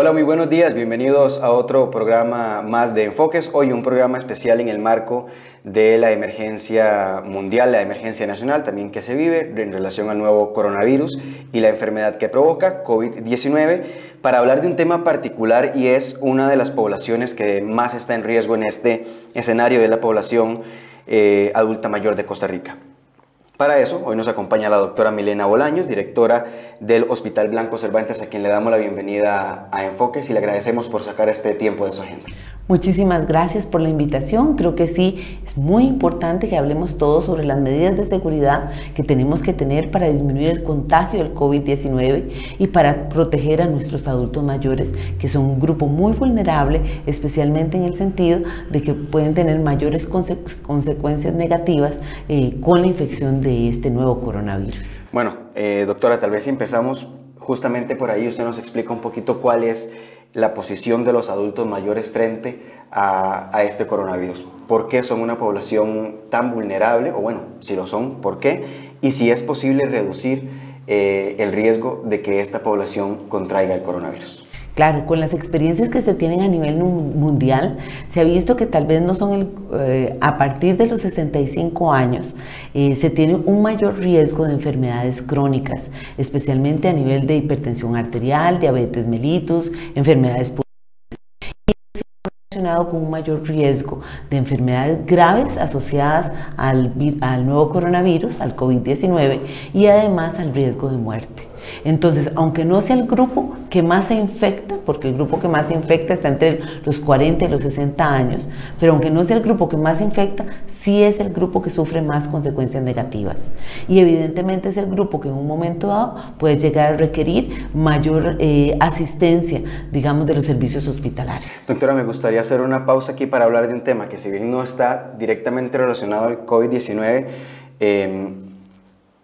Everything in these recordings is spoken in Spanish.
Hola, muy buenos días. Bienvenidos a otro programa más de Enfoques. Hoy un programa especial en el marco de la emergencia mundial, la emergencia nacional también que se vive en relación al nuevo coronavirus y la enfermedad que provoca, COVID-19, para hablar de un tema particular y es una de las poblaciones que más está en riesgo en este escenario de la población eh, adulta mayor de Costa Rica. Para eso, hoy nos acompaña la doctora Milena Bolaños, directora del Hospital Blanco Cervantes, a quien le damos la bienvenida a Enfoques y le agradecemos por sacar este tiempo de su agenda. Muchísimas gracias por la invitación. Creo que sí, es muy importante que hablemos todos sobre las medidas de seguridad que tenemos que tener para disminuir el contagio del COVID-19 y para proteger a nuestros adultos mayores, que son un grupo muy vulnerable, especialmente en el sentido de que pueden tener mayores consecuencias negativas eh, con la infección de este nuevo coronavirus. Bueno, eh, doctora, tal vez empezamos justamente por ahí, usted nos explica un poquito cuál es la posición de los adultos mayores frente a, este coronavirus. ¿Por qué son una población tan vulnerable? O bueno, si lo son, ¿por qué? Y si es posible reducir eh, el riesgo de que esta población contraiga el coronavirus. Claro, con las experiencias que se tienen a nivel mundial, se ha visto que tal vez no son el, eh, a partir de los 65 años, eh, se tiene un mayor riesgo de enfermedades crónicas, especialmente a nivel de hipertensión arterial, diabetes mellitus, enfermedades con un mayor riesgo de enfermedades graves asociadas al, al nuevo coronavirus, al COVID-19 y además al riesgo de muerte. Entonces, aunque no sea el grupo que más se infecta, porque el grupo que más se infecta está entre los 40 y los 60 años, pero aunque no sea el grupo que más se infecta, sí es el grupo que sufre más consecuencias negativas. Y evidentemente es el grupo que en un momento dado puede llegar a requerir mayor eh, asistencia, digamos, de los servicios hospitalarios. Doctora, me gustaría hacer una pausa aquí para hablar de un tema que si bien no está directamente relacionado al COVID-19, eh,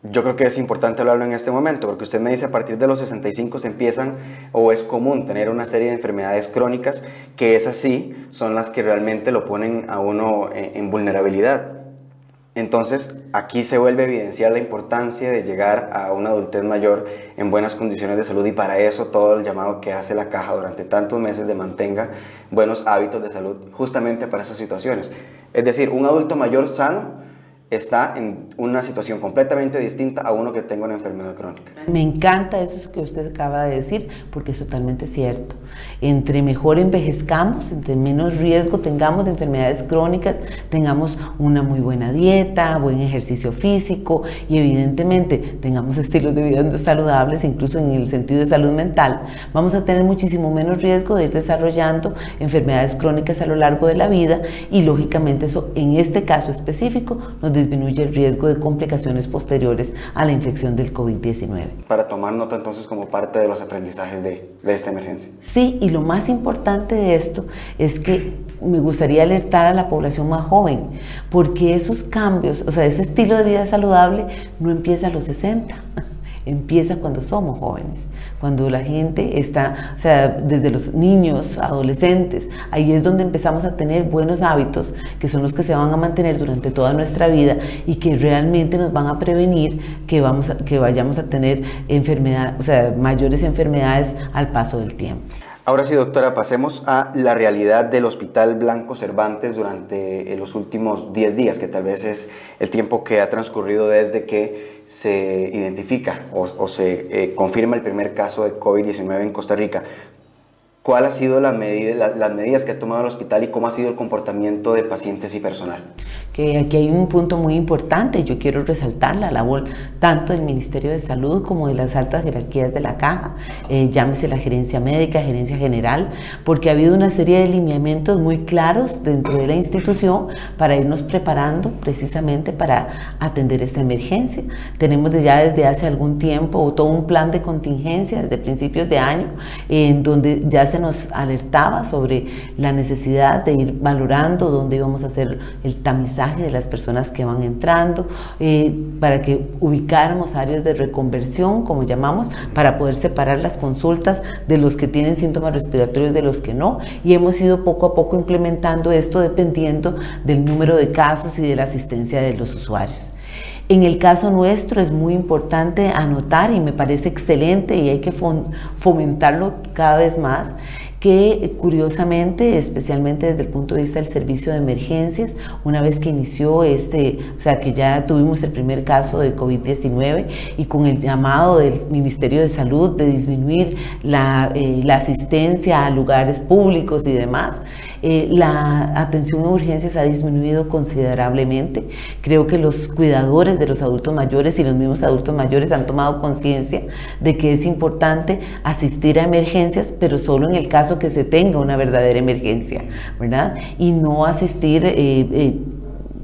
yo creo que es importante hablarlo en este momento, porque usted me dice a partir de los 65 se empiezan o es común tener una serie de enfermedades crónicas que es así, son las que realmente lo ponen a uno en, vulnerabilidad. Entonces, aquí se vuelve a evidenciar la importancia de llegar a una adultez mayor en buenas condiciones de salud y para eso todo el llamado que hace la caja durante tantos meses de mantenga buenos hábitos de salud justamente para esas situaciones. Es decir, un adulto mayor sano está en una situación completamente distinta a uno que tenga una enfermedad crónica. Me encanta eso que usted acaba de decir, porque es totalmente cierto. Entre mejor envejezcamos, entre menos riesgo tengamos de enfermedades crónicas, tengamos una muy buena dieta, buen ejercicio físico y evidentemente tengamos estilos de vida saludables, incluso en el sentido de salud mental, vamos a tener muchísimo menos riesgo de ir desarrollando enfermedades crónicas a lo largo de la vida y lógicamente eso en este caso específico nos disminuye el riesgo de complicaciones posteriores a la infección del COVID-19. Para tomar nota entonces como parte de los aprendizajes de, de esta emergencia. Sí, y lo más importante de esto es que me gustaría alertar a la población más joven, porque esos cambios, o sea, ese estilo de vida saludable no empieza a los 60 empieza cuando somos jóvenes, cuando la gente está, o sea, desde los niños, adolescentes, ahí es donde empezamos a tener buenos hábitos que son los que se van a mantener durante toda nuestra vida y que realmente nos van a prevenir que, vamos que vayamos a tener enfermedad, o sea, mayores enfermedades al paso del tiempo. Ahora sí, doctora, pasemos a la realidad del Hospital Blanco Cervantes durante eh, los últimos 10 días, que tal vez es el tiempo que ha transcurrido desde que se identifica o, se eh, confirma el primer caso de COVID-19 en Costa Rica. ¿Cuál ha sido la medida, las medidas que ha tomado el hospital y cómo ha sido el comportamiento de pacientes y personal? Que aquí hay un punto muy importante, yo quiero resaltar la labor tanto del Ministerio de Salud como de las altas jerarquías de la caja, eh, llámese la gerencia médica, gerencia general, porque ha habido una serie de lineamientos muy claros dentro de la institución para irnos preparando precisamente para atender esta emergencia. Tenemos ya desde hace algún tiempo todo un plan de contingencia desde principios de año en donde ya se nos alertaba sobre la necesidad de ir valorando dónde íbamos a hacer el tamizaje de las personas que van entrando, eh, para que ubicáramos áreas de reconversión, como llamamos, para poder separar las consultas de los que tienen síntomas respiratorios de los que no. Y hemos ido poco a poco implementando esto dependiendo del número de casos y de la asistencia de los usuarios. En el caso nuestro es muy importante anotar y me parece excelente y hay que fomentarlo cada vez más que curiosamente, especialmente desde el punto de vista del servicio de emergencias, una vez que inició este, o sea, que ya tuvimos el primer caso de COVID-19 y con el llamado del Ministerio de Salud de disminuir la, eh, asistencia a lugares públicos y demás, eh, la atención a urgencias ha disminuido considerablemente. Creo que los cuidadores de los adultos mayores y los mismos adultos mayores han tomado conciencia de que es importante asistir a emergencias, pero solo en el caso que se tenga una verdadera emergencia, ¿verdad? Y no asistir eh, eh,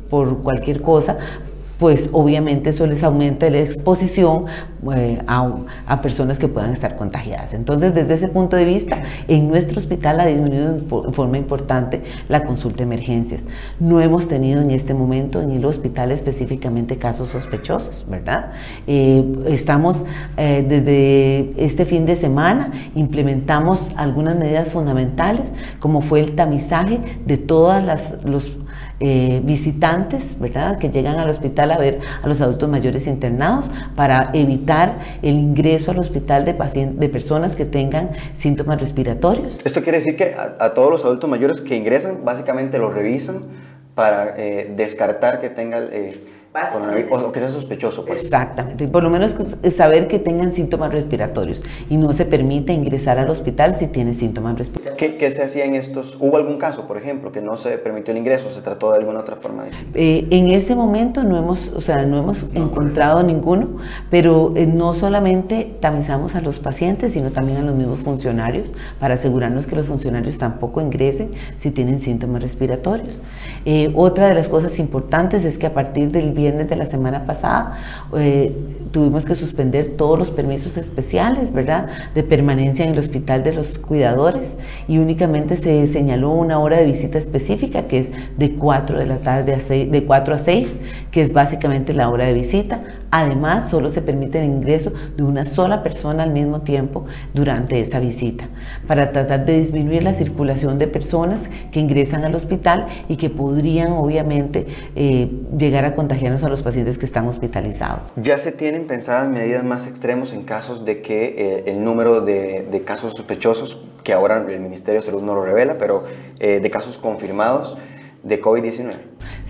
por cualquier cosa pues obviamente eso les aumenta la exposición eh, a, personas que puedan estar contagiadas. Entonces, desde ese punto de vista, en nuestro hospital ha disminuido de forma importante la consulta de emergencias. No hemos tenido en este momento en el hospital específicamente casos sospechosos, ¿verdad? Eh, estamos eh, desde este fin de semana, implementamos algunas medidas fundamentales, como fue el tamizaje de todas las los eh, visitantes, ¿verdad?, que llegan al hospital a ver a los adultos mayores internados para evitar el ingreso al hospital de, de personas que tengan síntomas respiratorios. Esto quiere decir que a, todos los adultos mayores que ingresan, básicamente lo revisan para eh, descartar que tengan... Eh, o que sea sospechoso. Pues. Exactamente. Por lo menos saber que tengan síntomas respiratorios y no se permite ingresar al hospital si tiene síntomas respiratorios. ¿Qué, ¿Qué, se hacía en estos? ¿Hubo algún caso, por ejemplo, que no se permitió el ingreso? ¿Se trató de alguna otra forma? De... Eh, en ese momento no hemos, o sea, no hemos encontrado ninguno, pero eh, no solamente tamizamos a los pacientes, sino también a los mismos funcionarios para asegurarnos que los funcionarios tampoco ingresen si tienen síntomas respiratorios. Eh, otra de las cosas importantes es que a partir del viernes de la semana pasada, eh, tuvimos que suspender todos los permisos especiales, ¿verdad?, de permanencia en el hospital de los cuidadores y únicamente se señaló una hora de visita específica que es de 4 de la tarde a 6, de 4 a 6, que es básicamente la hora de visita. Además, solo se permite el ingreso de una sola persona al mismo tiempo durante esa visita, para tratar de disminuir la circulación de personas que ingresan al hospital y que podrían obviamente eh, llegar a contagiar a los pacientes que están hospitalizados. ¿Ya se tienen pensadas medidas más extremos en casos de que eh, el número de, casos sospechosos, que ahora el Ministerio de Salud no lo revela, pero eh, de casos confirmados de COVID-19?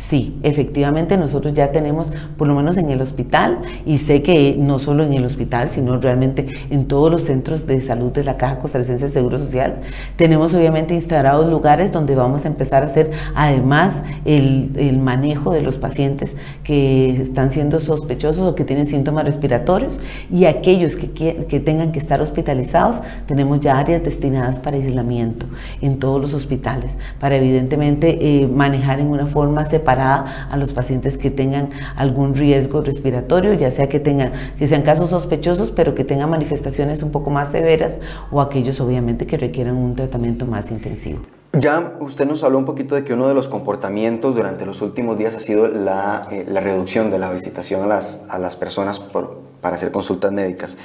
Sí, efectivamente nosotros ya tenemos, por lo menos en el hospital, y sé que no solo en el hospital, sino realmente en todos los centros de salud de la Caja Costarricense de Seguro Social, tenemos obviamente instalados lugares donde vamos a empezar a hacer además el, el manejo de los pacientes que están siendo sospechosos o que tienen síntomas respiratorios y aquellos que, que tengan que estar hospitalizados, tenemos ya áreas destinadas para aislamiento en todos los hospitales, para evidentemente eh, manejar en una forma separada a los pacientes que tengan algún riesgo respiratorio, ya sea que, tengan, que sean casos sospechosos, pero que tengan manifestaciones un poco más severas o aquellos obviamente que requieran un tratamiento más intensivo. Ya usted nos habló un poquito de que uno de los comportamientos durante los últimos días ha sido la, eh, la reducción de la visitación a las, a las personas por, para hacer consultas médicas.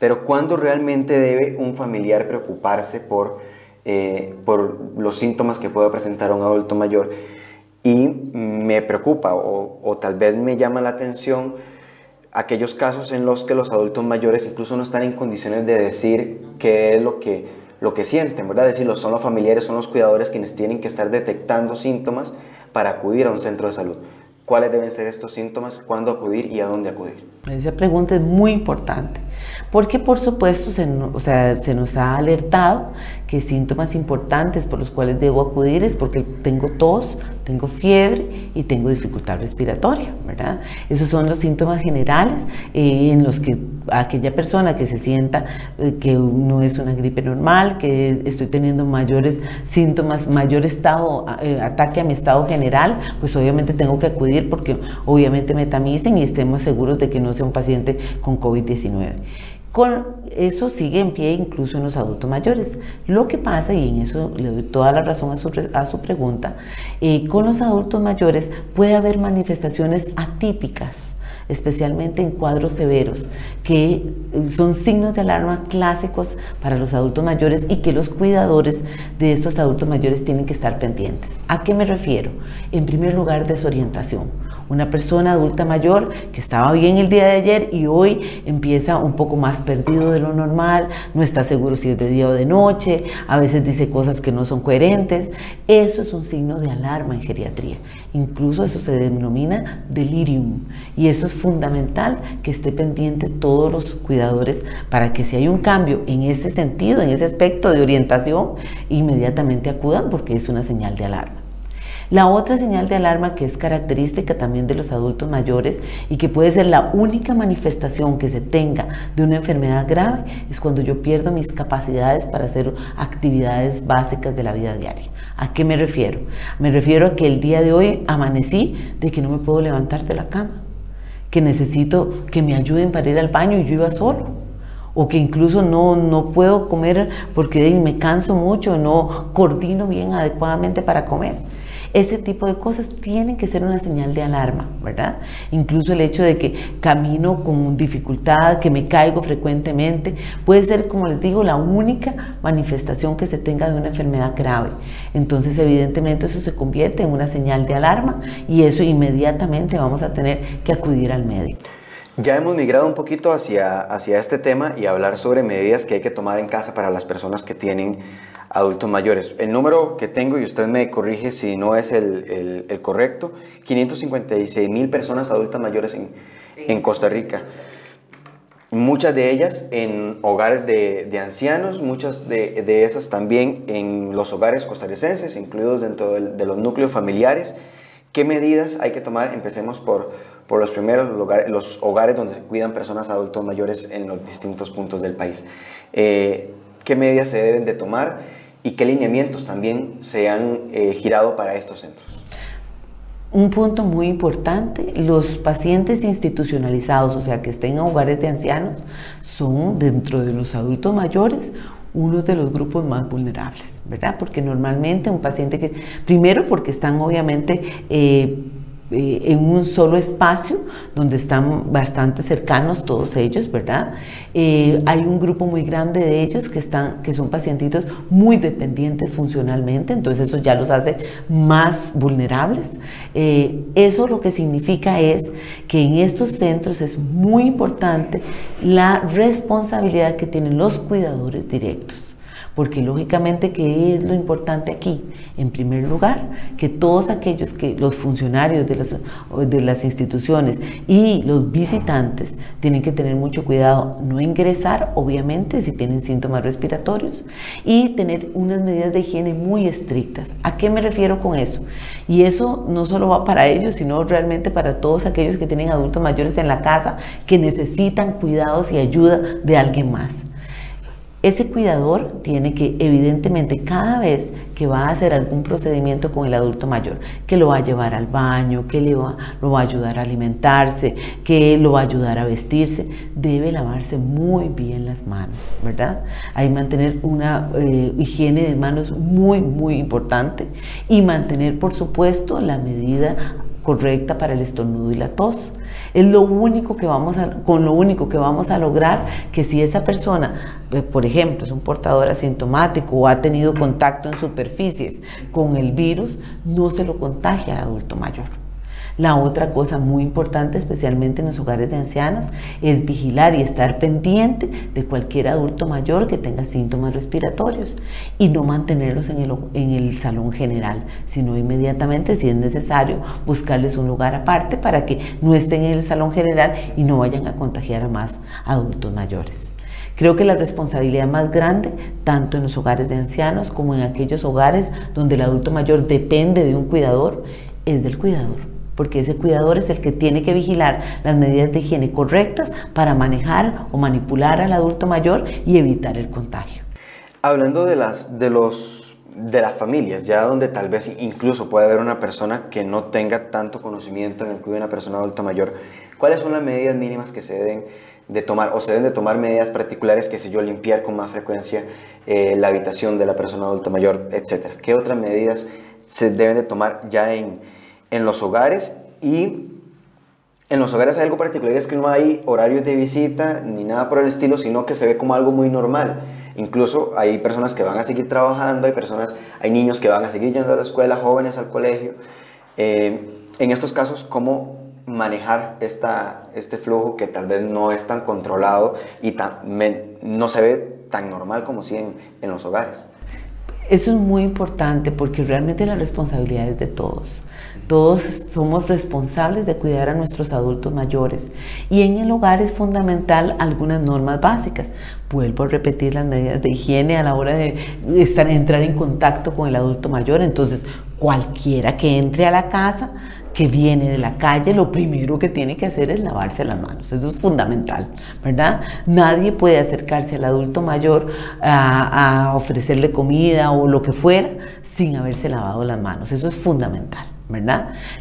Pero ¿cuándo realmente debe un familiar preocuparse por, eh, por los síntomas que puede presentar un adulto mayor? y me preocupa o, tal vez me llama la atención aquellos casos en los que los adultos mayores incluso no están en condiciones de decir qué es lo que, lo que sienten, ¿verdad? Decirlo, son los familiares, son los cuidadores quienes tienen que estar detectando síntomas para acudir a un centro de salud. ¿Cuáles deben ser estos síntomas? ¿Cuándo acudir y a dónde acudir? Esa pregunta es muy importante, porque por supuesto se, o sea, se nos ha alertado que síntomas importantes por los cuales debo acudir es porque tengo tos, tengo fiebre y tengo dificultad respiratoria, ¿verdad? Esos son los síntomas generales eh, en los que aquella persona que se sienta eh, que no es una gripe normal, que estoy teniendo mayores síntomas, mayor estado, eh, ataque a mi estado general, pues obviamente tengo que acudir porque obviamente me tamicen y estemos seguros de que no un paciente con COVID-19. Con eso sigue en pie incluso en los adultos mayores. Lo que pasa, y en eso le doy toda la razón a su, a su pregunta, eh, con los adultos mayores puede haber manifestaciones atípicas especialmente en cuadros severos, que son signos de alarma clásicos para los adultos mayores y que los cuidadores de estos adultos mayores tienen que estar pendientes. ¿A qué me refiero? En primer lugar, desorientación una persona adulta mayor que estaba bien el día de ayer y hoy empieza un poco más perdido de lo normal, no está seguro si es de día o de noche, a veces dice cosas que no son coherentes. Eso es un signo de alarma en geriatría. Incluso eso se denomina delirium y eso es fundamental que esté pendiente todos los cuidadores para que si hay un cambio en ese sentido, en ese aspecto de orientación, inmediatamente acudan porque es una señal de alarma. La otra señal de alarma que es característica también de los adultos mayores y que puede ser la única manifestación que se tenga de una enfermedad grave es cuando yo pierdo mis capacidades para hacer actividades básicas de la vida diaria. ¿A qué me refiero? Me refiero a que el día de hoy amanecí de que no me puedo levantar de la cama, que necesito que me ayuden para ir al baño y yo iba solo o que incluso no, no puedo comer porque me canso mucho, no coordino bien adecuadamente para comer. Ese tipo de cosas tienen que ser una señal de alarma, ¿verdad? Incluso el hecho de que camino con dificultad, que me caigo frecuentemente, puede ser, como les digo, la única manifestación que se tenga de una enfermedad grave. Entonces, evidentemente, eso se convierte en una señal de alarma y eso inmediatamente vamos a tener que acudir al médico. Ya hemos migrado un poquito hacia, hacia este tema y hablar sobre medidas que hay que tomar en casa para las personas que tienen adultos mayores. El número que tengo, y usted me corrige si no es el, el, correcto, 556 mil personas adultas mayores en, en, Costa Rica. Muchas de ellas en hogares de, de ancianos, muchas de, de, esas también en los hogares costarricenses, incluidos dentro de, los núcleos familiares. ¿Qué medidas hay que tomar? Empecemos por, por los primeros los hogares donde se cuidan personas adultos mayores en los distintos puntos del país. Eh, ¿Qué medidas se deben de tomar? Y qué lineamientos también se han eh, girado para estos centros. Un punto muy importante, los pacientes institucionalizados, o sea, que estén en hogares de ancianos, son dentro de los adultos mayores uno de los grupos más vulnerables, ¿verdad? Porque normalmente un paciente que, primero porque están obviamente... Eh, eh, en un solo espacio donde están bastante cercanos todos ellos, ¿verdad? Eh, hay un grupo muy grande de ellos que, están, que son pacientitos muy dependientes funcionalmente, entonces eso ya los hace más vulnerables. Eh, eso lo que significa es que en estos centros es muy importante la responsabilidad que tienen los cuidadores directos porque lógicamente, ¿qué es lo importante aquí? En primer lugar, que todos aquellos que los funcionarios de las, de las instituciones y los visitantes tienen que tener mucho cuidado, no ingresar, obviamente, si tienen síntomas respiratorios, y tener unas medidas de higiene muy estrictas. ¿A qué me refiero con eso? Y eso no solo va para ellos, sino realmente para todos aquellos que tienen adultos mayores en la casa que necesitan cuidados y ayuda de alguien más. Ese cuidador tiene que, evidentemente, cada vez que va a hacer algún procedimiento con el adulto mayor, que lo va a llevar al baño, que le va, lo va a ayudar a alimentarse, que lo va a ayudar a vestirse, debe lavarse muy bien las manos, ¿verdad? Hay mantener una eh, higiene de manos muy, muy importante y mantener, por supuesto, la medida correcta para el estornudo y la tos. Es lo único que vamos a, con lo único que vamos a lograr que si esa persona, eh, por ejemplo, es un portador asintomático o ha tenido contacto en superficies con el virus, no se lo contagie al adulto mayor. La otra cosa muy importante, especialmente en los hogares de ancianos, es vigilar y estar pendiente de cualquier adulto mayor que tenga síntomas respiratorios y no mantenerlos en el, salón general, sino inmediatamente, si es necesario, buscarles un lugar aparte para que no estén en el salón general y no vayan a contagiar a más adultos mayores. Creo que la responsabilidad más grande, tanto en los hogares de ancianos como en aquellos hogares donde el adulto mayor depende de un cuidador, es del cuidador porque ese cuidador es el que tiene que vigilar las medidas de higiene correctas para manejar o manipular al adulto mayor y evitar el contagio. Hablando de las, de los, de las familias, ya donde tal vez incluso puede haber una persona que no tenga tanto conocimiento en el cuidado de una persona adulta mayor, ¿cuáles son las medidas mínimas que se deben de tomar o se deben de tomar medidas particulares que si yo limpiar con más frecuencia eh, la habitación de la persona adulta mayor, etcétera? ¿Qué otras medidas se deben de tomar ya en en los hogares y En los hogares hay algo particular, es que no hay horarios de visita ni nada por el estilo, sino que se ve como algo muy normal. Incluso hay personas que van a seguir trabajando, hay personas, hay niños que van a seguir yendo a la escuela, jóvenes al colegio. Eh, en estos casos, ¿cómo manejar esta, este flujo que tal vez no es tan controlado y no se ve tan normal como si en, en los hogares? Eso es muy importante porque realmente la responsabilidad es de todos. Todos somos responsables de cuidar a nuestros adultos mayores y en el hogar es fundamental algunas normas básicas. Vuelvo a repetir las medidas de higiene a la hora de estar, entrar en contacto con el adulto mayor. Entonces, cualquiera que entre a la casa que viene de la calle, lo primero que tiene que hacer es lavarse las manos. Eso es fundamental, ¿verdad? Nadie puede acercarse al adulto mayor a, a ofrecerle comida o lo que fuera sin haberse lavado las manos. Eso es fundamental.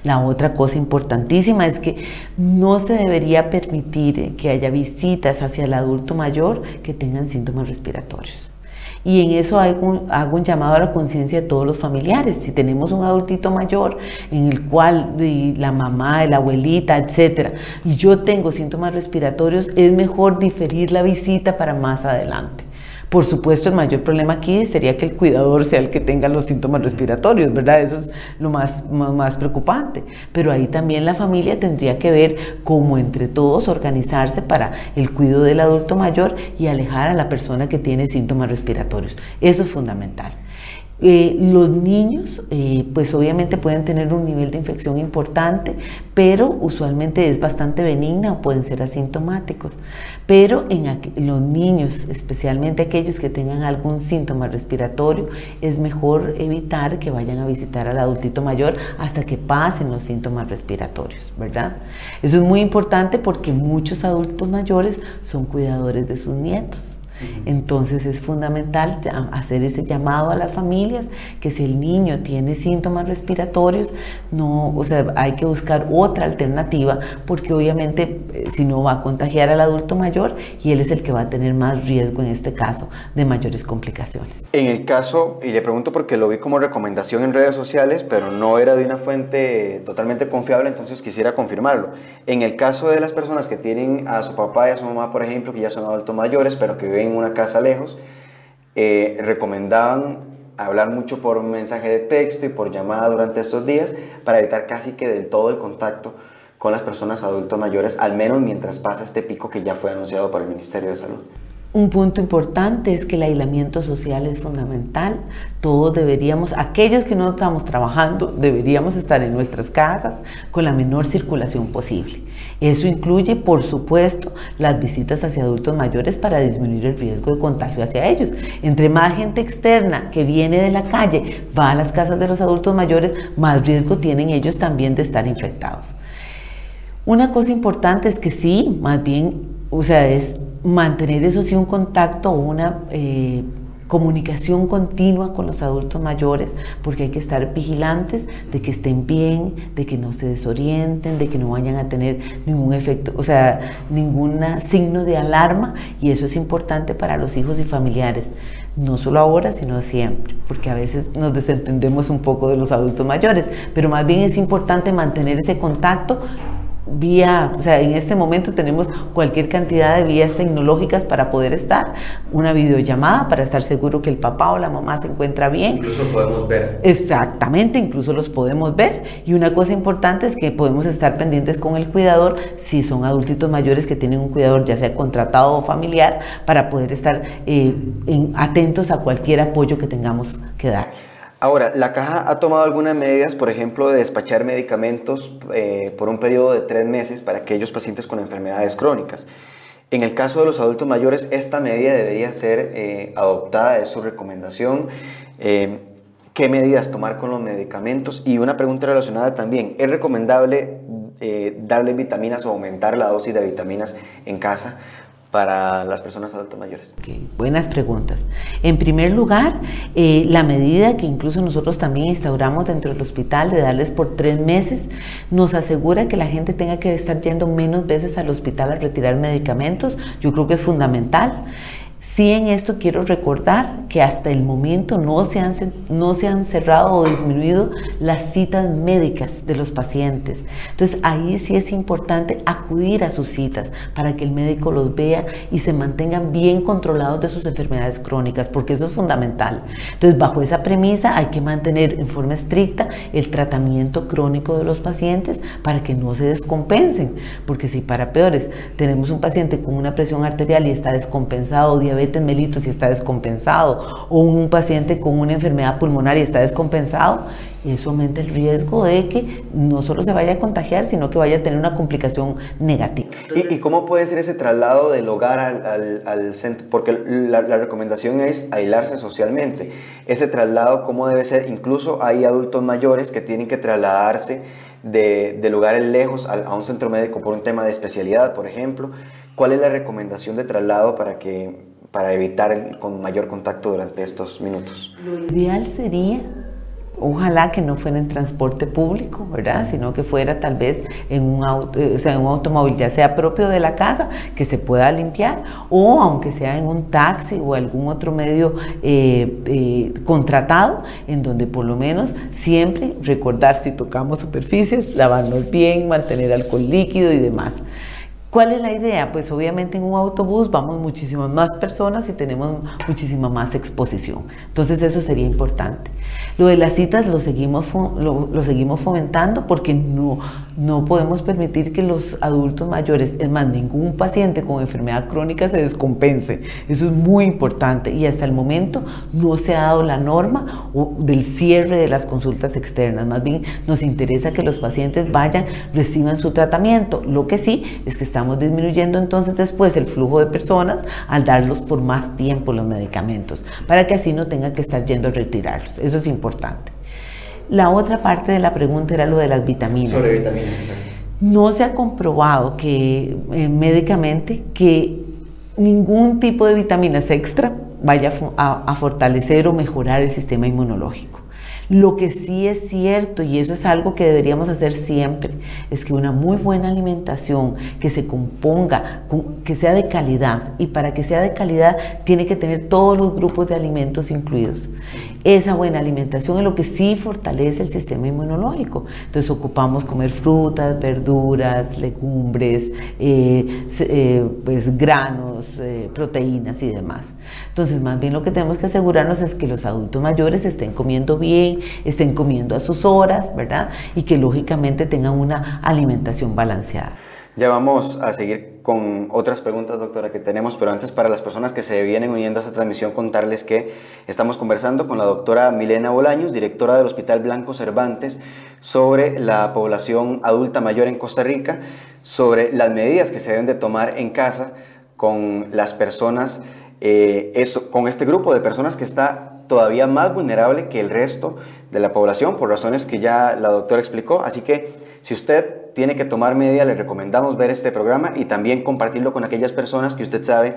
La otra cosa importantísima es que no se debería permitir que haya visitas hacia el adulto mayor que tengan síntomas respiratorios. Y en eso hago, un llamado a la conciencia de todos los familiares. Si tenemos un adultito mayor en el cual la mamá, la abuelita, etcétera, y yo tengo síntomas respiratorios, es mejor diferir la visita para más adelante. Por supuesto, el mayor problema aquí sería que el cuidador sea el que tenga los síntomas respiratorios, ¿verdad? Eso es lo más, más, preocupante. Pero ahí también la familia tendría que ver cómo entre todos organizarse para el cuidado del adulto mayor y alejar a la persona que tiene síntomas respiratorios. Eso es fundamental. Eh, los niños, eh, pues obviamente pueden tener un nivel de infección importante, pero usualmente es bastante benigna o pueden ser asintomáticos. Pero en los niños, especialmente aquellos que tengan algún síntoma respiratorio, es mejor evitar que vayan a visitar al adultito mayor hasta que pasen los síntomas respiratorios, ¿verdad? Eso es muy importante porque muchos adultos mayores son cuidadores de sus nietos. Entonces es fundamental hacer ese llamado a las familias que si el niño tiene síntomas respiratorios, no, o sea, hay que buscar otra alternativa porque obviamente eh, si no va a contagiar al adulto mayor y él es el que va a tener más riesgo en este caso de mayores complicaciones. En el caso, y le pregunto porque lo vi como recomendación en redes sociales, pero no era de una fuente totalmente confiable, entonces quisiera confirmarlo. En el caso de las personas que tienen a su papá y a su mamá, por ejemplo, que ya son adultos mayores, pero que viven en una casa lejos, eh, recomendaban hablar mucho por mensaje de texto y por llamada durante estos días para evitar casi que del todo el contacto con las personas adultos mayores, al menos mientras pasa este pico que ya fue anunciado por el Ministerio de Salud. Un punto importante es que el aislamiento social es fundamental. Todos deberíamos, aquellos que no estamos trabajando, deberíamos estar en nuestras casas con la menor circulación posible. Eso incluye, por supuesto, las visitas hacia adultos mayores para disminuir el riesgo de contagio hacia ellos. Entre más gente externa que viene de la calle va a las casas de los adultos mayores, más riesgo tienen ellos también de estar infectados. Una cosa importante es que sí, más bien, o sea, es mantener eso sí un contacto o una eh, comunicación continua con los adultos mayores, porque hay que estar vigilantes de que estén bien, de que no se desorienten, de que no vayan a tener ningún efecto, o sea, ningún signo de alarma, y eso es importante para los hijos y familiares, no solo ahora, sino siempre, porque a veces nos desentendemos un poco de los adultos mayores, pero más bien es importante mantener ese contacto vía, o sea, en este momento tenemos cualquier cantidad de vías tecnológicas para poder estar, una videollamada para estar seguro que el papá o la mamá se encuentra bien. Incluso podemos ver. Exactamente, incluso los podemos ver. Y una cosa importante es que podemos estar pendientes con el cuidador si son adultitos mayores que tienen un cuidador ya sea contratado o familiar para poder estar eh, atentos a cualquier apoyo que tengamos que dar. Ahora, la caja ha tomado algunas medidas, por ejemplo, de despachar medicamentos eh, por un periodo de tres meses para aquellos pacientes con enfermedades crónicas. En el caso de los adultos mayores, esta medida debería ser eh, adoptada, es su recomendación. Eh, ¿Qué medidas tomar con los medicamentos? Y una pregunta relacionada también, ¿es recomendable darle vitaminas o aumentar la dosis de vitaminas en casa para las personas adultas mayores? buenas preguntas. En primer lugar, eh, la medida que incluso nosotros también instauramos dentro del hospital de darles por tres meses nos asegura que la gente tenga que estar yendo menos veces al hospital a retirar medicamentos. Yo creo que es fundamental. Sí en esto quiero recordar que hasta el momento no se, han, no se han cerrado o disminuido las citas médicas de los pacientes. Entonces ahí sí es importante acudir a sus citas para que el médico los vea y se mantengan bien controlados de sus enfermedades crónicas, porque eso es fundamental. Entonces bajo esa premisa hay que mantener en forma estricta el tratamiento crónico de los pacientes para que no se descompensen, porque si para peores tenemos un paciente con una presión arterial y está descompensado, diabetes mellitus y está descompensado, o un paciente con una enfermedad pulmonar y está descompensado, y eso aumenta el riesgo de que no solo se vaya a contagiar, sino que vaya a tener una complicación negativa. ¿Y, cómo puede ser ese traslado del hogar al, centro? Porque la, recomendación es aislarse socialmente. Ese traslado, ¿cómo debe ser? Incluso hay adultos mayores que tienen que trasladarse de, de lugares lejos a, a un centro médico por un tema de especialidad, por ejemplo. ¿Cuál es la recomendación de traslado para que para evitar con mayor contacto durante estos minutos? Lo ideal sería Ojalá que no fuera en transporte público, ¿verdad? Sino que fuera tal vez en un, auto, eh, o sea, en un automóvil, ya sea propio de la casa, que se pueda limpiar, o aunque sea en un taxi o algún otro medio eh, eh, contratado, en donde por lo menos siempre recordar si tocamos superficies, lavarnos bien, mantener alcohol líquido y demás. ¿Cuál es la idea? Pues obviamente en un autobús vamos muchísimas más personas y tenemos muchísima más exposición. Entonces eso sería importante. Lo de las citas lo seguimos, lo, seguimos fomentando porque no, no podemos permitir que los adultos mayores, es más, ningún paciente con enfermedad crónica se descompense. Eso es muy importante y hasta el momento no se ha dado la norma del cierre de las consultas externas. Más bien nos interesa que los pacientes vayan, reciban su tratamiento. Lo que sí es que estamos estamos disminuyendo entonces después el flujo de personas al darlos por más tiempo los medicamentos, para que así no tengan que estar yendo a retirarlos. Eso es importante. La otra parte de la pregunta era lo de las vitaminas. Sobre vitaminas, No se ha comprobado que eh, médicamente que ningún tipo de vitaminas extra vaya a fortalecer o mejorar el sistema inmunológico. Lo que sí es cierto, y eso es algo que deberíamos hacer siempre, es que una muy buena alimentación que se componga, que sea de calidad, y para que sea de calidad tiene que tener todos los grupos de alimentos incluidos. Esa buena alimentación es lo que sí fortalece el sistema inmunológico. Entonces ocupamos comer frutas, verduras, legumbres, eh, eh, pues, granos, eh, proteínas y demás. Entonces más bien lo que tenemos que asegurarnos es que los adultos mayores estén comiendo bien, estén comiendo a sus horas, ¿verdad? Y que lógicamente tengan una alimentación balanceada. Ya vamos a seguir con otras preguntas, doctora, que tenemos, pero antes para las personas que se vienen uniendo a esta transmisión, contarles que estamos conversando con la doctora Milena Bolaños, directora del Hospital Blanco Cervantes, sobre la población adulta mayor en Costa Rica, sobre las medidas que se deben de tomar en casa con las personas, eh, con este grupo de personas que está todavía más vulnerable que el resto de la población por razones que ya la doctora explicó. Así que si usted tiene que tomar medidas, le recomendamos ver este programa y también compartirlo con aquellas personas que usted sabe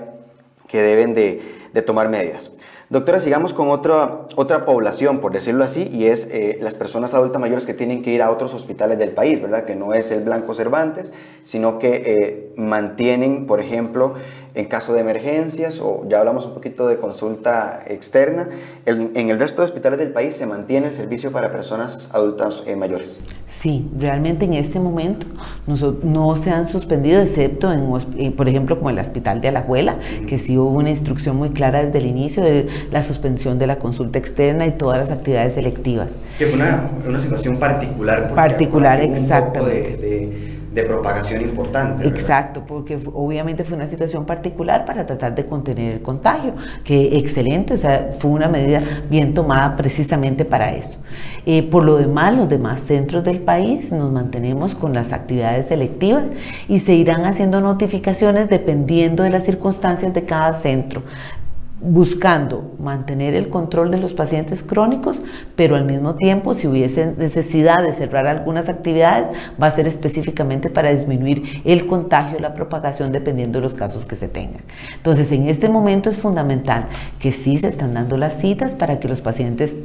que deben de, tomar medidas. Doctora, sigamos con otra, otra población, por decirlo así, y es eh, las personas adultas mayores que tienen que ir a otros hospitales del país, ¿verdad? Que no es el Blanco Cervantes, sino que eh, mantienen, por ejemplo, en caso de emergencias o ya hablamos un poquito de consulta externa. en el resto de hospitales del país se mantiene el servicio para personas adultas eh, mayores. Sí, realmente en este momento no, no se han suspendido, excepto en, eh, por ejemplo, como el Hospital de Alajuela, que sí hubo una instrucción muy clara desde el inicio de la suspensión de la consulta externa y todas las actividades selectivas. Que fue una, una situación particular. Particular, exactamente. de de propagación importante. Exacto, porque obviamente fue una situación particular para tratar de contener el contagio, que excelente, o sea, fue una medida bien tomada precisamente para eso. Eh, por lo demás, los demás centros del país nos mantenemos con las actividades selectivas y se irán haciendo notificaciones dependiendo de las circunstancias de cada centro buscando mantener el control de los pacientes crónicos, pero al mismo tiempo, si hubiese necesidad de cerrar algunas actividades, va a ser específicamente para disminuir el contagio, la propagación, dependiendo de los casos que se tengan. Entonces, en este momento es fundamental que sí se están dando las citas para que los pacientes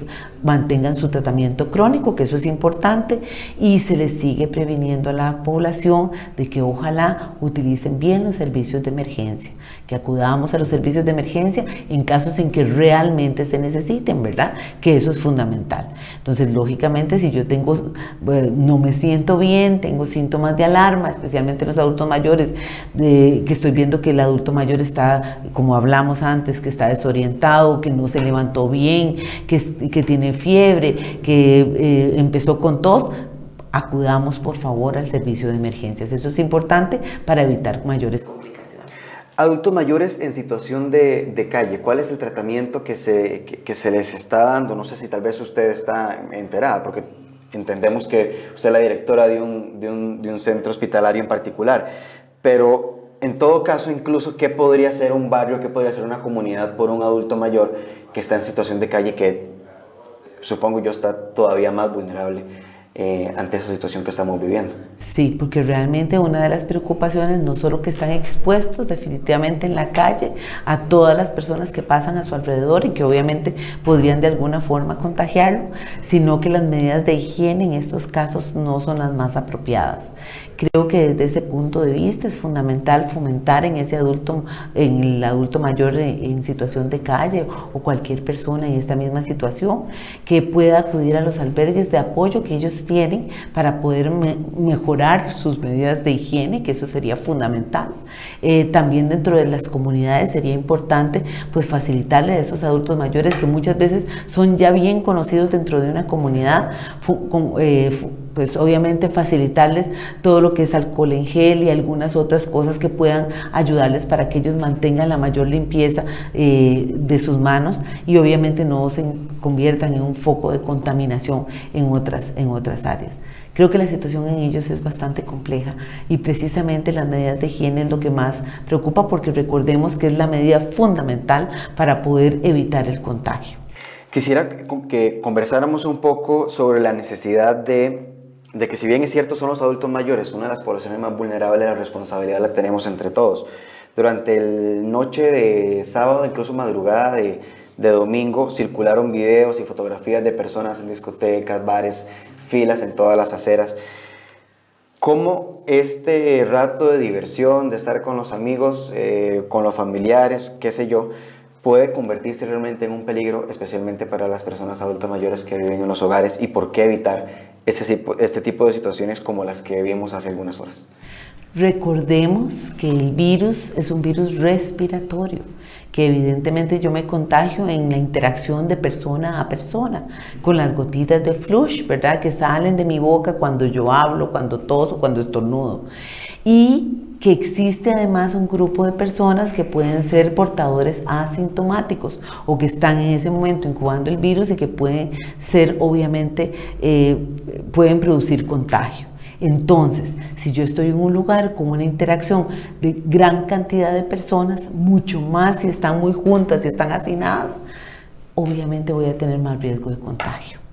mantengan su tratamiento crónico, que eso es importante, y se les sigue previniendo a la población de que ojalá utilicen bien los servicios de emergencia, que acudamos a los servicios de emergencia en casos en que realmente se necesiten, ¿verdad? Que eso es fundamental. Entonces, lógicamente, si yo tengo, no me siento bien, tengo síntomas de alarma, especialmente los adultos mayores, que estoy viendo que el adulto mayor está, como hablamos antes, que está desorientado, que no se levantó bien, que, que tiene fiebre, que eh, empezó con tos, acudamos por favor al servicio de emergencias. Eso es importante para evitar mayores Adultos mayores en situación de, calle, ¿cuál es el tratamiento que se, se les está dando? No sé si tal vez usted está enterada, porque entendemos que usted es la directora de un, de un, de un centro hospitalario en particular, pero en todo caso, incluso, ¿qué podría ser un barrio, qué podría ser una comunidad por un adulto mayor que está en situación de calle que supongo yo está todavía más vulnerable? Eh, ante esa situación que estamos viviendo. Sí, porque realmente una de las preocupaciones no solo que están expuestos definitivamente en la calle a todas las personas que pasan a su alrededor y que obviamente podrían de alguna forma contagiarlo, sino que las medidas de higiene en estos casos no son las más apropiadas. Creo que desde ese punto de vista es fundamental fomentar en ese adulto, en el adulto mayor en situación de calle o cualquier persona en esta misma situación, que pueda acudir a los albergues de apoyo que ellos tienen para poder mejorar sus medidas de higiene, que eso sería fundamental. Eh, también dentro de las comunidades sería importante pues facilitarle a esos adultos mayores que muchas veces son ya bien conocidos dentro de una comunidad, eh, pues obviamente facilitarles todo lo que es alcohol en gel y algunas otras cosas que puedan ayudarles para que ellos mantengan la mayor limpieza eh, de sus manos y obviamente no se conviertan en un foco de contaminación en otras, en otras áreas. Creo que la situación en ellos es bastante compleja y precisamente las medidas de higiene es lo que más preocupa porque recordemos que es la medida fundamental para poder evitar el contagio. Quisiera que conversáramos un poco sobre la necesidad de de que si bien es cierto son los adultos mayores una de las poblaciones más vulnerables, la responsabilidad la tenemos entre todos. Durante el noche de sábado, incluso madrugada de, de domingo, circularon videos y fotografías de personas en discotecas, bares, filas en todas las aceras. ¿Cómo este rato de diversión, de estar con los amigos, eh, con los familiares, qué sé yo, puede convertirse realmente en un peligro, especialmente para las personas adultas mayores que viven en los hogares y por qué evitar este tipo de situaciones como las que vimos hace algunas horas. Recordemos que el virus es un virus respiratorio, que evidentemente yo me contagio en la interacción de persona a persona, con las gotitas de flush, ¿verdad? Que salen de mi boca cuando yo hablo, cuando toso, cuando estornudo. Y que existe además un grupo de personas que pueden ser portadores asintomáticos o que están en ese momento incubando el virus y que pueden ser, obviamente, eh, pueden producir contagio. Entonces, si yo estoy en un lugar con una interacción de gran cantidad de personas, mucho más si están muy juntas, si están hacinadas, obviamente voy a tener más riesgo de contagio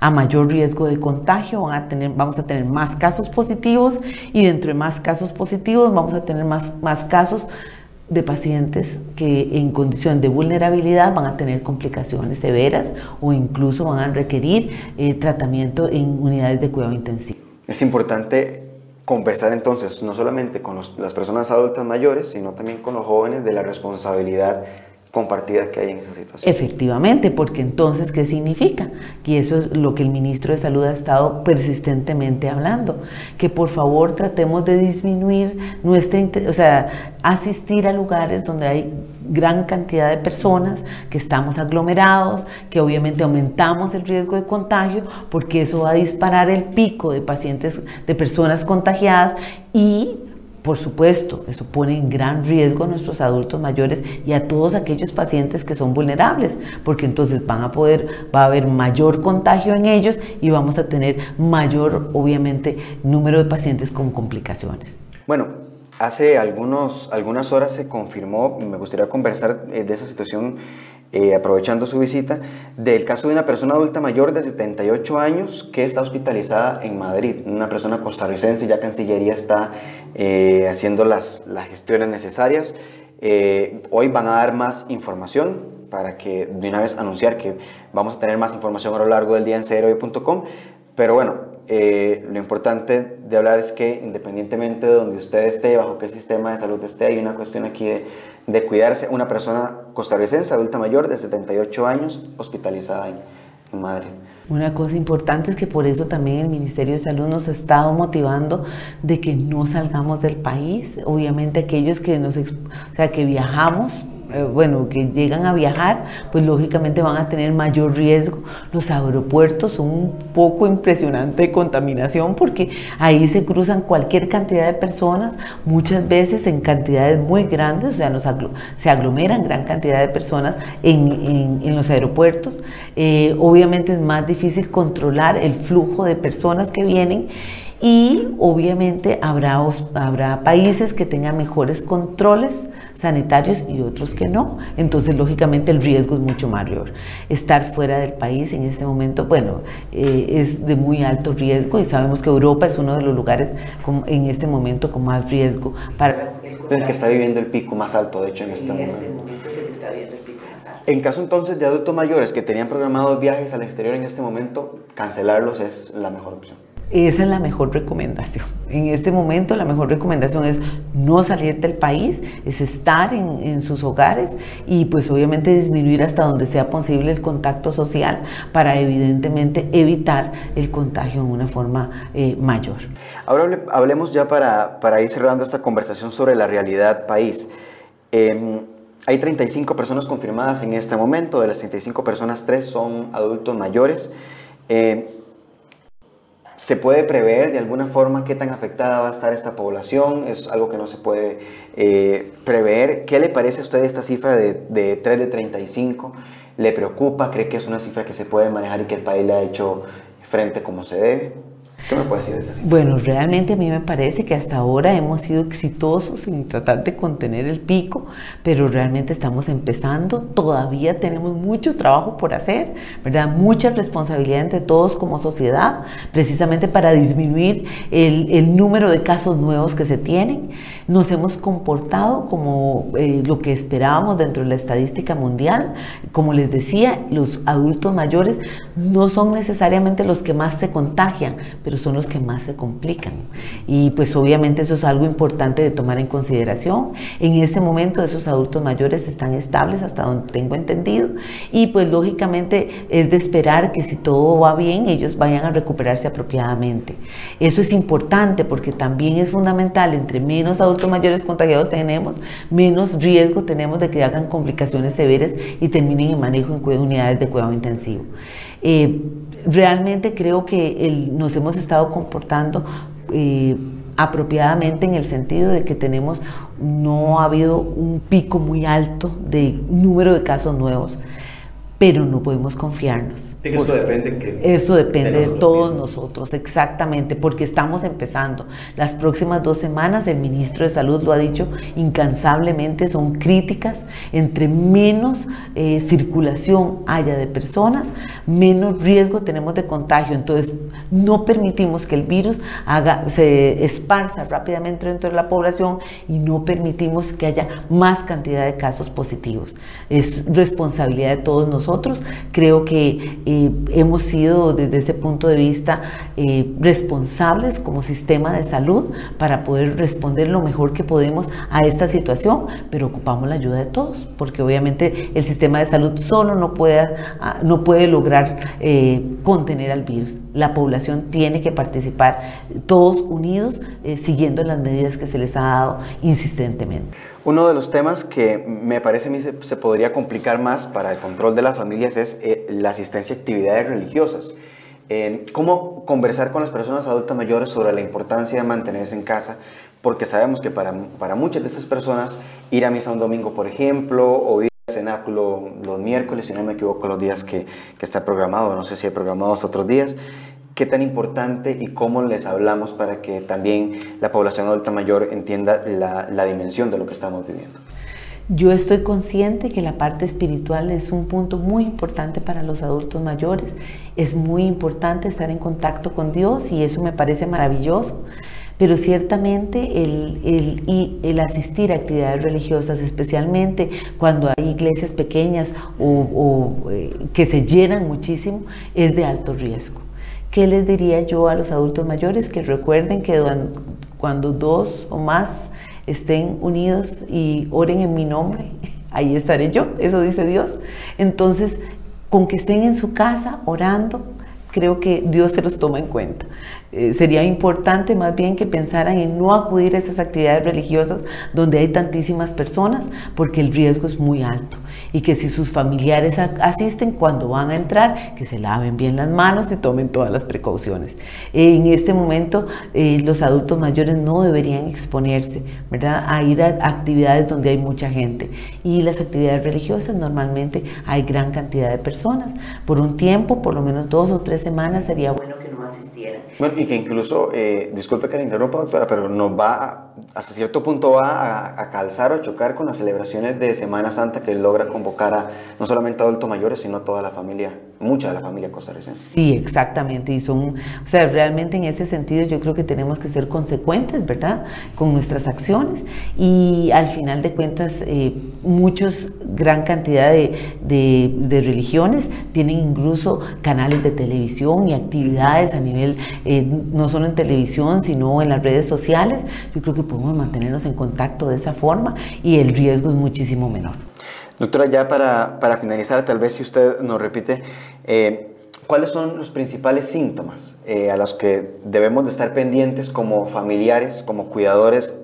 a mayor riesgo de contagio, van a tener, vamos a tener más casos positivos y dentro de más casos positivos vamos a tener más, más casos de pacientes que en condición de vulnerabilidad van a tener complicaciones severas o incluso van a requerir eh, tratamiento en unidades de cuidado intensivo. Es importante conversar entonces no solamente con las personas adultas mayores, sino también con los jóvenes de la responsabilidad compartida que hay en esa situación. Efectivamente, porque entonces, ¿qué significa? Y eso es lo que el ministro de Salud ha estado persistentemente hablando, que por favor tratemos de disminuir nuestra, o sea, asistir a lugares donde hay gran cantidad de personas, que estamos aglomerados, que obviamente aumentamos el riesgo de contagio, porque eso va a disparar el pico de pacientes, de personas contagiadas y por supuesto, eso pone en gran riesgo a nuestros adultos mayores y a todos aquellos pacientes que son vulnerables, porque entonces van a poder, va a haber mayor contagio en ellos y vamos a tener mayor, obviamente, número de pacientes con complicaciones. Bueno, hace algunos, algunas horas se confirmó, me gustaría conversar eh, de esa situación eh, aprovechando su visita, del caso de una persona adulta mayor de 78 años que está hospitalizada en Madrid, una persona costarricense, ya Cancillería está eh, haciendo las, las, gestiones necesarias. Eh, hoy van a dar más información para que de una vez anunciar que vamos a tener más información a lo largo del día en ceroy.com, pero bueno, lo importante de hablar es que independientemente de donde usted esté, bajo qué sistema de salud esté, hay una cuestión aquí de de cuidarse una persona costarricense, adulta mayor de 78 años, hospitalizada en, Madrid. Una cosa importante es que por eso también el Ministerio de Salud nos ha estado motivando de que no salgamos del país. Obviamente aquellos que nos, o sea, que viajamos eh, bueno, que llegan a viajar, pues lógicamente van a tener mayor riesgo. Los aeropuertos son un poco impresionante de contaminación porque ahí se cruzan cualquier cantidad de personas, muchas veces en cantidades muy grandes, o sea, se aglomeran gran cantidad de personas en, en, los aeropuertos. Eh, obviamente es más difícil controlar el flujo de personas que vienen y obviamente habrá, habrá países que tengan mejores controles sanitarios y otros que no. Entonces, lógicamente, el riesgo es mucho mayor. Estar fuera del país en este momento, bueno, eh, es de muy alto riesgo y sabemos que Europa es uno de los lugares en este momento con más riesgo para el, que está viviendo el pico más alto, de hecho, en este, momento. este momento. es el que está viviendo el pico más alto. En caso entonces de adultos mayores que tenían programados viajes al exterior en este momento, cancelarlos es la mejor opción. Esa es la mejor recomendación. En este momento la mejor recomendación es no salir del país, es estar en, sus hogares y pues obviamente disminuir hasta donde sea posible el contacto social para evidentemente evitar el contagio en una forma eh, mayor. Ahora hablemos ya para, para, ir cerrando esta conversación sobre la realidad país. Em, hay 35 personas confirmadas en este momento, de las 35 personas, 3 son adultos mayores. Eh, ¿Se puede prever de alguna forma qué tan afectada va a estar esta población? Es algo que no se puede eh, prever. ¿Qué le parece a usted esta cifra de, de 3 de 35? ¿Le preocupa? ¿Cree que es una cifra que se puede manejar y que el país le ha hecho frente como se debe? ¿Qué me puede decir de Bueno, realmente a mí me parece que hasta ahora hemos sido exitosos en tratar de contener el pico, pero realmente estamos empezando. Todavía tenemos mucho trabajo por hacer, ¿verdad? Mucha responsabilidad entre todos como sociedad, precisamente para disminuir el, el número de casos nuevos que se tienen. Nos hemos comportado como eh, lo que esperábamos dentro de la estadística mundial. Como les decía, los adultos mayores no son necesariamente los que más se contagian, pero son los que más se complican. Y pues obviamente eso es algo importante de tomar en consideración. En este momento esos adultos mayores están estables hasta donde tengo entendido y pues lógicamente es de esperar que si todo va bien ellos vayan a recuperarse apropiadamente. Eso es importante porque también es fundamental, entre menos adultos mayores contagiados tenemos, menos riesgo tenemos de que hagan complicaciones severas y terminen en manejo en unidades de cuidado intensivo. Eh, realmente creo que nos hemos estado comportando eh, apropiadamente en el sentido de que tenemos, no ha habido un pico muy alto de número de casos nuevos pero no podemos confiarnos. esto depende, que eso depende de, todos nosotros, exactamente, porque estamos empezando. Las próximas dos semanas, el ministro de Salud lo ha dicho incansablemente, son críticas. Entre menos eh, circulación haya de personas, menos riesgo tenemos de contagio. Entonces, no permitimos que el virus haga, se esparza rápidamente dentro de la población y no permitimos que haya más cantidad de casos positivos. Es responsabilidad de todos nosotros nosotros. Creo que eh, hemos sido desde ese punto de vista eh, responsables como sistema de salud para poder responder lo mejor que podemos a esta situación, pero ocupamos la ayuda de todos, porque obviamente el sistema de salud solo no puede, ah, no puede lograr eh, contener al virus. La población tiene que participar todos unidos siguiendo las medidas que se les ha dado insistentemente. Uno de los temas que me parece a mí se, podría complicar más para el control de las familias es eh, la asistencia a actividades religiosas. Eh, ¿Cómo conversar con las personas adultas mayores sobre la importancia de mantenerse en casa? Porque sabemos que para, para muchas de esas personas ir a misa un domingo, por ejemplo, o ir al cenáculo los miércoles, si no me equivoco, los días que, que está programado, no sé si hay programados otros días, qué tan importante y cómo les hablamos para que también la población adulta mayor entienda la, la dimensión de lo que estamos viviendo. Yo estoy consciente que la parte espiritual es un punto muy importante para los adultos mayores. Es muy importante estar en contacto con Dios y eso me parece maravilloso. Pero ciertamente el, el, asistir a actividades religiosas, especialmente cuando hay iglesias pequeñas o, eh, que se llenan muchísimo, es de alto riesgo. ¿Qué les diría yo a los adultos mayores? Que recuerden que cuando dos o más estén unidos y oren en mi nombre, ahí estaré yo, eso dice Dios. Entonces, con que estén en su casa orando, creo que Dios se los toma en cuenta. Eh, sería importante más bien que pensaran en no acudir a esas actividades religiosas donde hay tantísimas personas porque el riesgo es muy alto y que si sus familiares asisten cuando van a entrar, que se laven bien las manos y tomen todas las precauciones. En este momento eh, los adultos mayores no deberían exponerse ¿verdad? a ir a actividades donde hay mucha gente y las actividades religiosas normalmente hay gran cantidad de personas. Por un tiempo, por lo menos dos o tres semanas, sería bueno. Bueno, y que incluso, eh, disculpe que le interrumpa, doctora, pero nos va, hasta cierto punto va a, calzar o chocar con las celebraciones de Semana Santa que logra convocar a no solamente adultos mayores, sino toda la familia, mucha de la familia costarricense. Sí, exactamente. Y son, o sea, realmente en ese sentido yo creo que tenemos que ser consecuentes, ¿verdad? Con nuestras acciones. Y al final de cuentas, eh, muchos, gran cantidad de, de, de religiones tienen incluso canales de televisión y actividades a nivel eh, no solo en televisión, sino en las redes sociales, yo creo que podemos mantenernos en contacto de esa forma y el riesgo es muchísimo menor. Doctora, ya para, para finalizar, tal vez si usted nos repite, eh, ¿cuáles son los principales síntomas eh, a los que debemos de estar pendientes como familiares, como cuidadores,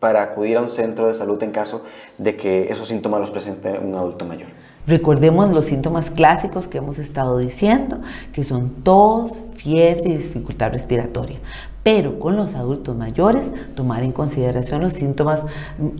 para acudir a un centro de salud en caso de que esos síntomas los presente un adulto mayor? Recordemos los síntomas clásicos que hemos estado diciendo, que son tos, fiebre y dificultad respiratoria. Pero con los adultos mayores, tomar en consideración los síntomas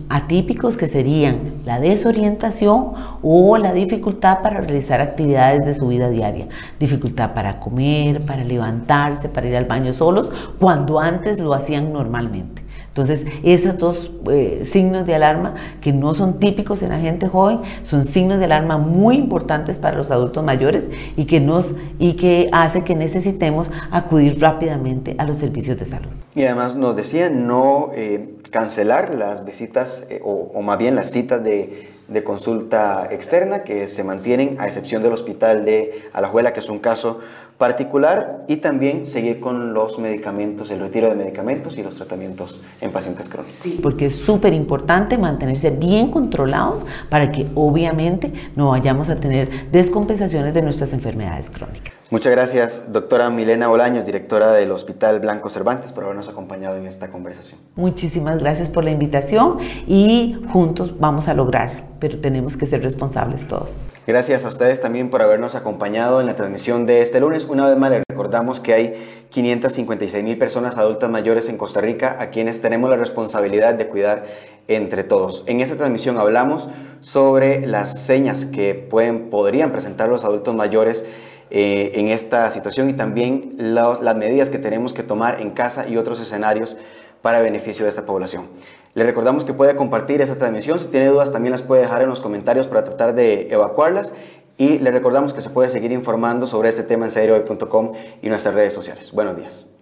atípicos que serían la desorientación o la dificultad para realizar actividades de su vida diaria. Dificultad para comer, para levantarse, para ir al baño solos, cuando antes lo hacían normalmente. Entonces, esos dos eh, signos de alarma que no son típicos en la gente joven, son signos de alarma muy importantes para los adultos mayores y que, nos, y que hace que necesitemos acudir rápidamente a los servicios de salud. Y además nos decía no eh, cancelar las visitas eh, o, o, más bien las citas de, de, consulta externa que se mantienen a excepción del hospital de Alajuela, que es un caso particular y también seguir con los medicamentos, el retiro de medicamentos y los tratamientos en pacientes crónicos. Sí, porque es súper importante mantenerse bien controlados para que obviamente no vayamos a tener descompensaciones de nuestras enfermedades crónicas. Muchas gracias, doctora Milena Bolaños, directora del Hospital Blanco Cervantes, por habernos acompañado en esta conversación. Muchísimas gracias por la invitación y juntos vamos a lograrlo, pero tenemos que ser responsables todos. Gracias a ustedes también por habernos acompañado en la transmisión de este lunes. Una vez más les recordamos que hay 556 mil personas adultas mayores en Costa Rica a quienes tenemos la responsabilidad de cuidar entre todos. En esta transmisión hablamos sobre las señas que pueden, podrían presentar los adultos mayores eh, en esta situación y también las medidas que tenemos que tomar en casa y otros escenarios para beneficio de esta población. Le recordamos que puede compartir esta transmisión, si tiene dudas también las puede dejar en los comentarios para tratar de evacuarlas y le recordamos que se puede seguir informando sobre este tema en seriohoy.com y nuestras redes sociales. Buenos días.